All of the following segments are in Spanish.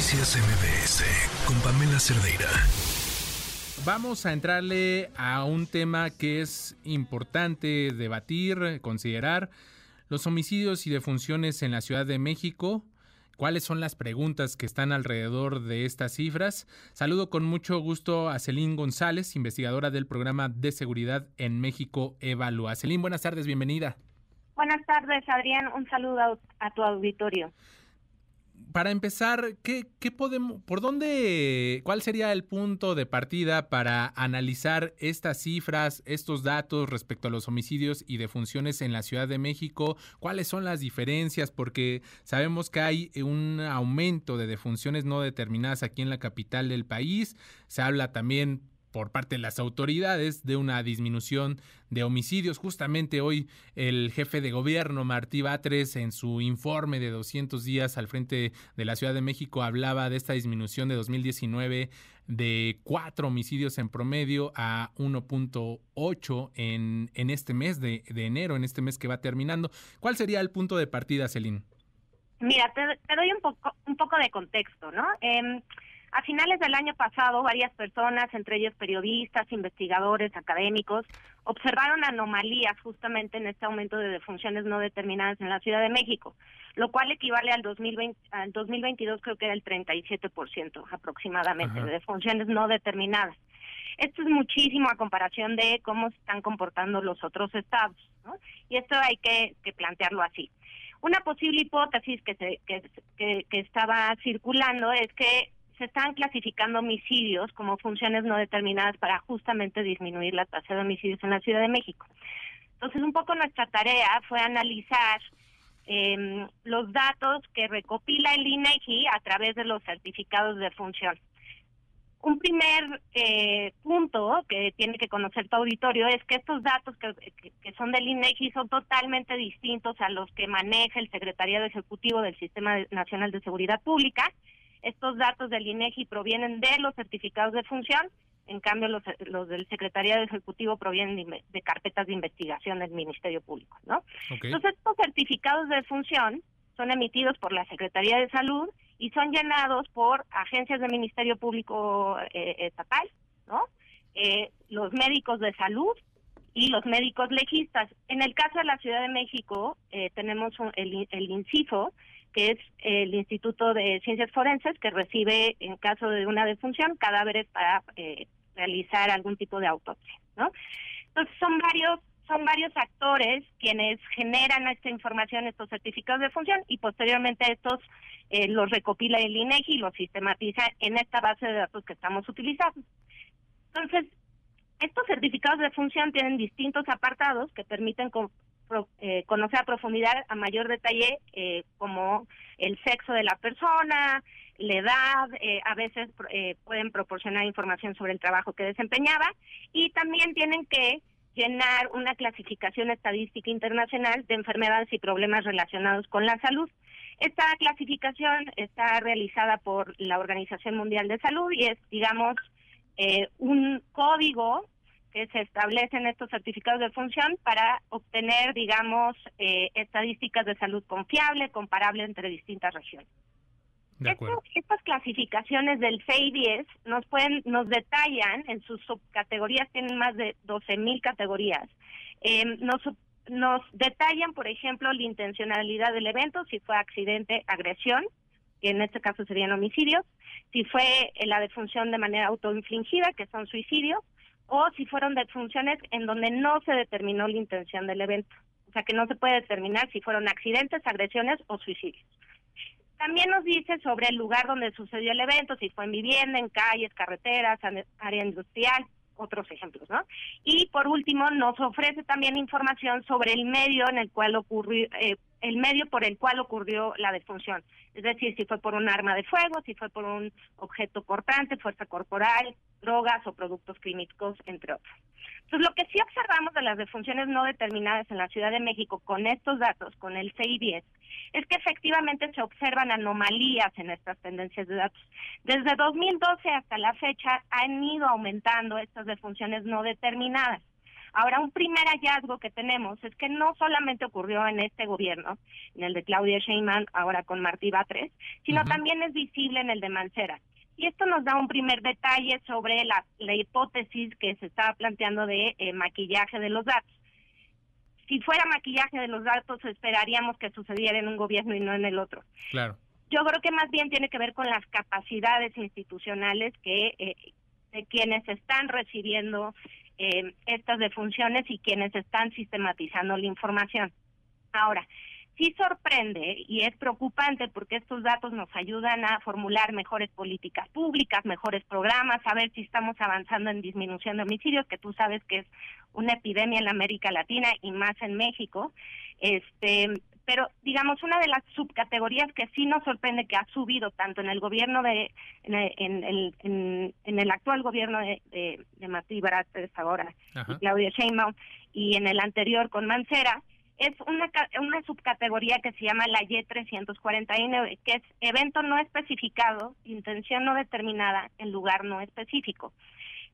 Noticias MBS con Pamela Cerdeira. Vamos a entrarle a un tema que es importante debatir, considerar, los homicidios y defunciones en la Ciudad de México. ¿Cuáles son las preguntas que están alrededor de estas cifras? Saludo con mucho gusto a Celín González, investigadora del programa de seguridad en México Evalúa. Celín, buenas tardes, bienvenida. Buenas tardes, Adrián. Un saludo a tu auditorio para empezar, ¿qué, ¿qué, podemos, por dónde, cuál sería el punto de partida para analizar estas cifras, estos datos respecto a los homicidios y defunciones en la Ciudad de México? ¿Cuáles son las diferencias? Porque sabemos que hay un aumento de defunciones no determinadas aquí en la capital del país. Se habla también por parte de las autoridades de una disminución de homicidios. Justamente hoy el jefe de gobierno, Martí Batres, en su informe de 200 días al frente de la Ciudad de México, hablaba de esta disminución de 2019 de cuatro homicidios en promedio a 1.8 en, en este mes de, enero, en este mes que va terminando. ¿Cuál sería el punto de partida, Celín? Mira, te, doy un poco, un poco de contexto, ¿no? Eh, a finales del año pasado, varias personas, entre ellos periodistas, investigadores, académicos, observaron anomalías justamente en este aumento de defunciones no determinadas en la Ciudad de México, lo cual equivale al, 2020, al 2022, creo que era el 37% aproximadamente de defunciones no determinadas. Esto es muchísimo a comparación de cómo se están comportando los otros estados, ¿no? Y esto hay que, plantearlo así. Una posible hipótesis que, se, que, que estaba circulando es que se están clasificando homicidios como funciones no determinadas para justamente disminuir la tasa de homicidios en la Ciudad de México. Entonces, un poco nuestra tarea fue analizar em, los datos que recopila el INEGI a través de los certificados de función. Un primer eh, punto que tiene que conocer tu auditorio es que estos datos que, que, son del INEGI son totalmente distintos a los que maneja el Secretariado Ejecutivo del Sistema Nacional de Seguridad Pública estos datos del INEGI provienen de los certificados de función, en cambio los, los del Secretariado Ejecutivo provienen de, carpetas de investigación del Ministerio Público, ¿no? Entonces estos certificados de función son emitidos por la Secretaría de Salud y son llenados por agencias del Ministerio Público eh, estatal, ¿no? Eh, los médicos de salud y los médicos legistas. En el caso de la Ciudad de México, eh, tenemos el, el INCIFO, que es el Instituto de Ciencias Forenses, que recibe, en caso de una defunción, cadáveres para eh, realizar algún tipo de autopsia, ¿no? Entonces son varios son varios actores quienes generan esta información, estos certificados de función, y posteriormente estos eh, los recopila el INEGI y los sistematiza en esta base de datos que estamos utilizando. Entonces, estos certificados de función tienen distintos apartados que permiten eh, conocer a profundidad, a mayor detalle, eh, como el sexo de la persona, la edad, eh, a veces pueden proporcionar información sobre el trabajo que desempeñaba y también tienen que llenar una clasificación estadística internacional de enfermedades y problemas relacionados con la salud. Esta clasificación está realizada por la Organización Mundial de Salud y es, digamos, un código que se establecen estos certificados de función para obtener, digamos, eh, estadísticas de salud confiable, comparable entre distintas regiones. estas clasificaciones del CI10 nos pueden, nos detallan en sus subcategorías, tienen más de 12.000 categorías, eh, nos, nos detallan, por ejemplo, la intencionalidad del evento, si fue accidente, agresión, que en este caso serían homicidios, si fue la defunción de manera autoinfligida, que son suicidios, o si fueron defunciones en donde no se determinó la intención del evento. O sea, que no se puede determinar si fueron accidentes, agresiones o suicidios. También nos dice sobre el lugar donde sucedió el evento, si fue en vivienda, en calles, carreteras, área industrial, otros ejemplos, ¿no? Y por último, nos ofrece también información sobre el medio en el cual ocurrió, eh, el medio por el cual ocurrió la defunción. Es decir, si fue por un arma de fuego, si fue por un objeto cortante, fuerza corporal, drogas o productos químicos, entre otros. Entonces, lo que sí observamos de las defunciones no determinadas en la Ciudad de México con estos datos, con el CI10, es que efectivamente se observan anomalías en estas tendencias de datos. Desde 2012 hasta la fecha han ido aumentando estas defunciones no determinadas. Ahora, un primer hallazgo que tenemos es que no solamente ocurrió en este gobierno, en el de Claudia Sheinbaum, ahora con Martí Batres, sino también es visible en el de Mancera. Y esto nos da un primer detalle sobre la, hipótesis que se estaba planteando de eh, maquillaje de los datos. Si fuera maquillaje de los datos, esperaríamos que sucediera en un gobierno y no en el otro. Claro. Yo creo que más bien tiene que ver con las capacidades institucionales que eh, de quienes están recibiendo eh, estas defunciones y quienes están sistematizando la información. Ahora, sí sorprende y es preocupante porque estos datos nos ayudan a formular mejores políticas públicas, mejores programas, a ver si estamos avanzando en disminución de homicidios, que tú sabes que es una epidemia en la América Latina y más en México. Este, pero digamos una de las subcategorías que sí nos sorprende que ha subido tanto en el gobierno de en el, en, el actual gobierno de, de, de Martí ahora Claudia Sheinbaum y en el anterior con Mancera es una, una subcategoría que se llama la Y349, que es evento no especificado, intención no determinada en lugar no específico.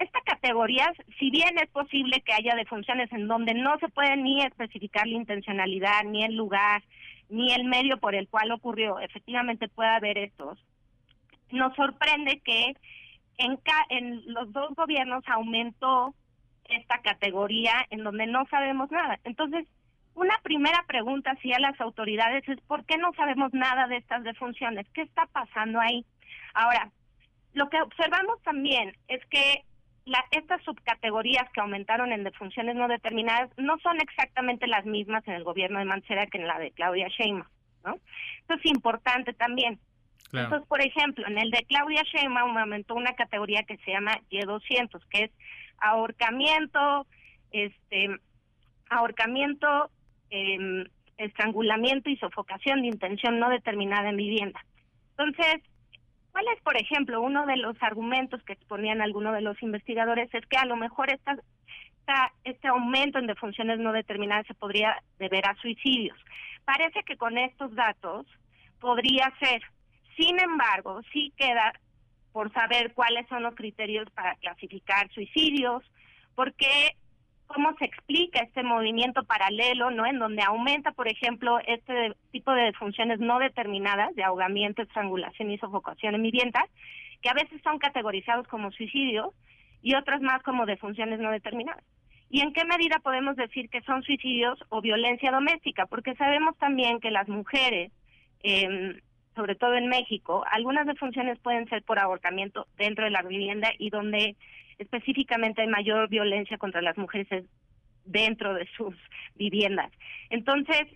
Esta categoría, si bien es posible que haya defunciones en donde no se puede ni especificar la intencionalidad, ni el lugar, ni el medio por el cual ocurrió, efectivamente puede haber estos, nos sorprende que en, en los dos gobiernos aumentó esta categoría en donde no sabemos nada. Entonces, una primera pregunta hacia las autoridades es ¿por qué no sabemos nada de estas defunciones? ¿Qué está pasando ahí? Ahora, lo que observamos también es que la, estas subcategorías que aumentaron en defunciones no determinadas no son exactamente las mismas en el gobierno de Mancera que en la de Claudia Sheinbaum, ¿no? Eso es importante también. Entonces, por ejemplo, en el de Claudia Sheinbaum aumentó una categoría que se llama Y200, que es ahorcamiento, este, ahorcamiento eh, estrangulamiento y sofocación de intención no determinada en vivienda. Entonces, ¿cuál es, por ejemplo, uno de los argumentos que exponían algunos de los investigadores? Es que a lo mejor esta, este aumento en defunciones no determinadas se podría deber a suicidios. Parece que con estos datos podría ser. Sin embargo, sí queda por saber cuáles son los criterios para clasificar suicidios, porque cómo se explica este movimiento paralelo, ¿no? En donde aumenta, por ejemplo, este tipo de funciones no determinadas de ahogamiento, estrangulación y sofocación en vivienda, que a veces son categorizados como suicidios y otras más como defunciones no determinadas. ¿Y en qué medida podemos decir que son suicidios o violencia doméstica? Porque sabemos también que las mujeres, eh, sobre todo en México, algunas defunciones pueden ser por ahorcamiento dentro de la vivienda y donde específicamente hay mayor violencia contra las mujeres dentro de sus viviendas. Entonces,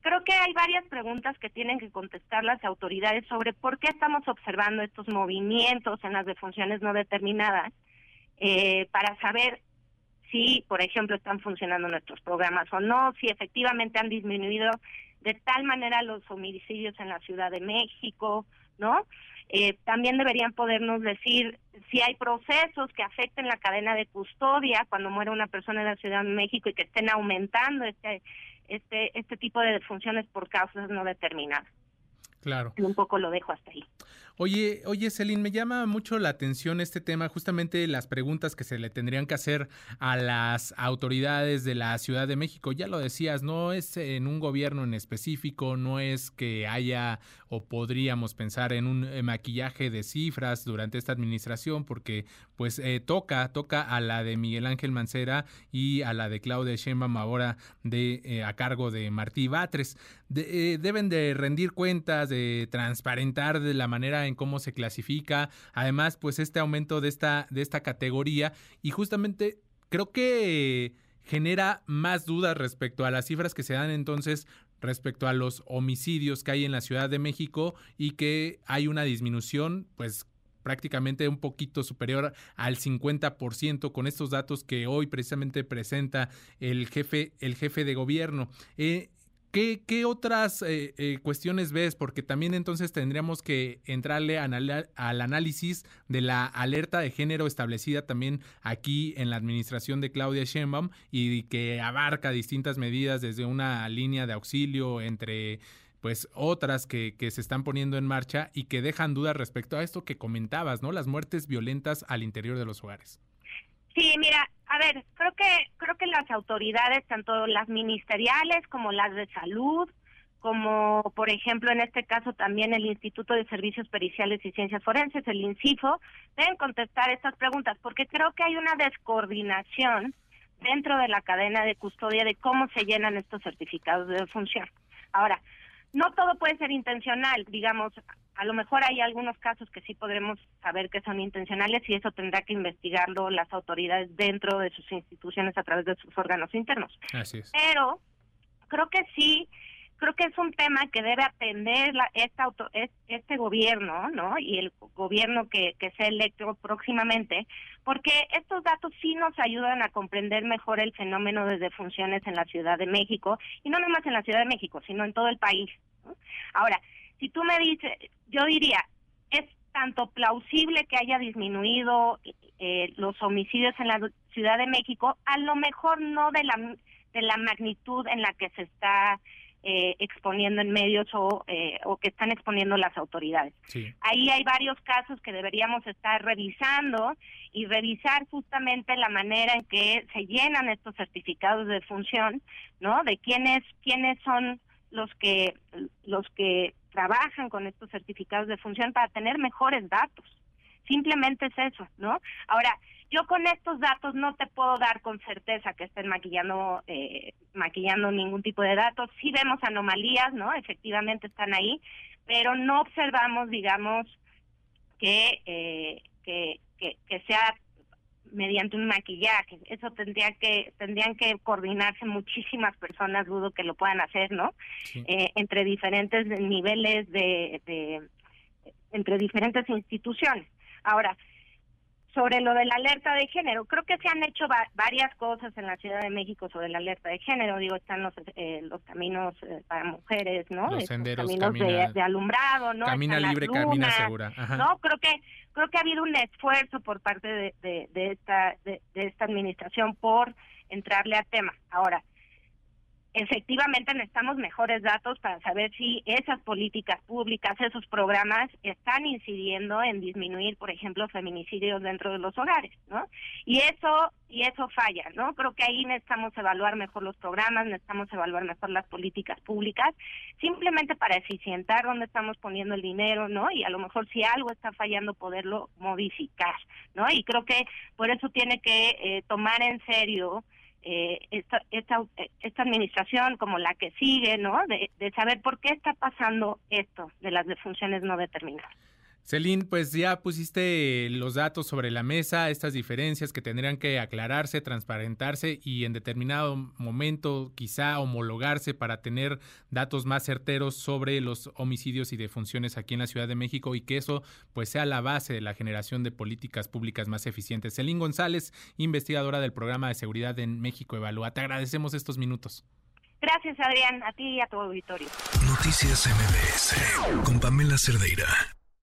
creo que hay varias preguntas que tienen que contestar las autoridades sobre por qué estamos observando estos movimientos en las defunciones no determinadas eh, para saber si, por ejemplo, están funcionando nuestros programas o no, si efectivamente han disminuido de tal manera los homicidios en la Ciudad de México, ¿no? Eh, también deberían podernos decir si hay procesos que afecten la cadena de custodia cuando muere una persona en la Ciudad de México y que estén aumentando este este este tipo de funciones por causas no determinadas. Claro. un poco lo dejo hasta ahí. Oye, oye, Celine, me llama mucho la atención este tema, justamente las preguntas que se le tendrían que hacer a las autoridades de la Ciudad de México. Ya lo decías, no es en un gobierno en específico, no es que haya o podríamos pensar en un eh, maquillaje de cifras durante esta administración, porque pues eh, toca, toca a la de Miguel Ángel Mancera y a la de Claudia Sheinbaum ahora de eh, a cargo de Martí Batres. deben de rendir cuentas, de transparentar de la manera en cómo se clasifica, además pues este aumento de esta, de esta categoría y justamente creo que genera más dudas respecto a las cifras que se dan entonces respecto a los homicidios que hay en la Ciudad de México y que hay una disminución pues prácticamente un poquito superior al 50% con estos datos que hoy precisamente presenta el jefe el jefe de gobierno. Eh, ¿Qué, qué otras eh, eh, cuestiones ves? Porque también entonces tendríamos que entrarle al análisis de la alerta de género establecida también aquí en la administración de Claudia Sheinbaum y que abarca distintas medidas desde una línea de auxilio entre pues otras que, que, se están poniendo en marcha y que dejan dudas respecto a esto que comentabas, ¿no? Las muertes violentas al interior de los hogares. Sí, mira, a ver, creo que creo que las autoridades, tanto las ministeriales como las de salud, como por ejemplo en este caso también el Instituto de Servicios Periciales y Ciencias Forenses, el INCIFO, deben contestar estas preguntas, porque creo que hay una descoordinación dentro de la cadena de custodia de cómo se llenan estos certificados de defunción. Ahora, no todo puede ser intencional, digamos, a lo mejor hay algunos casos que sí podremos saber que son intencionales y eso tendrá que investigarlo las autoridades dentro de sus instituciones a través de sus órganos internos. Así es. Pero creo que sí creo que es un tema que debe atender la, esta auto, este gobierno, ¿no? Y el gobierno que, sea electo próximamente, porque estos datos sí nos ayudan a comprender mejor el fenómeno de defunciones en la Ciudad de México, y no nomás en la Ciudad de México, sino en todo el país. Ahora, si tú me dices, yo diría, es tanto plausible que haya disminuido eh, los homicidios en la Ciudad de México, a lo mejor no de la de la magnitud en la que se está eh, exponiendo en medios o, eh, o que están exponiendo las autoridades. Ahí hay varios casos que deberíamos estar revisando y revisar justamente la manera en que se llenan estos certificados de función, ¿no? De quiénes quiénes son los que los que trabajan con estos certificados de función para tener mejores datos. Simplemente es eso, ¿no? Ahora, yo con estos datos no te puedo dar con certeza que estén maquillando eh, maquillando ningún tipo de datos. Sí vemos anomalías, ¿no? Efectivamente están ahí, pero no observamos, digamos, que, eh, que, que, sea mediante un maquillaje. Eso tendría que tendrían que coordinarse muchísimas personas, dudo que lo puedan hacer, ¿no? Eh, entre diferentes niveles de, de entre diferentes instituciones. Ahora, sobre lo de la alerta de género, creo que se han hecho varias cosas en la Ciudad de México sobre la alerta de género. Digo, están los, eh, los caminos eh, para mujeres, ¿no? Los senderos, caminos de, alumbrado, ¿no? Camina libre, camina segura. No, creo que creo que ha habido un esfuerzo por parte de, de, de esta de, esta administración por entrarle al tema. Ahora, efectivamente necesitamos mejores datos para saber si esas políticas públicas, esos programas están incidiendo en disminuir, por ejemplo, feminicidios dentro de los hogares, ¿no? Y eso y eso falla, ¿no? Creo que ahí necesitamos evaluar mejor los programas, necesitamos evaluar mejor las políticas públicas, simplemente para eficientar dónde estamos poniendo el dinero, ¿no? Y a lo mejor si algo está fallando poderlo modificar, ¿no? Y creo que por eso tiene que eh, tomar en serio eh, esta, esta, esta administración como la que sigue, ¿no? De, de saber por qué está pasando esto de las defunciones no determinadas. Celín, pues ya pusiste los datos sobre la mesa, estas diferencias que tendrían que aclararse, transparentarse y en determinado momento quizá homologarse para tener datos más certeros sobre los homicidios y defunciones aquí en la Ciudad de México y que eso pues sea la base de la generación de políticas públicas más eficientes. Celín González, investigadora del programa de seguridad en México Evalúa. Te agradecemos estos minutos. Gracias, Adrián, a ti y a tu auditorio. Noticias MBS con Pamela Cerdeira.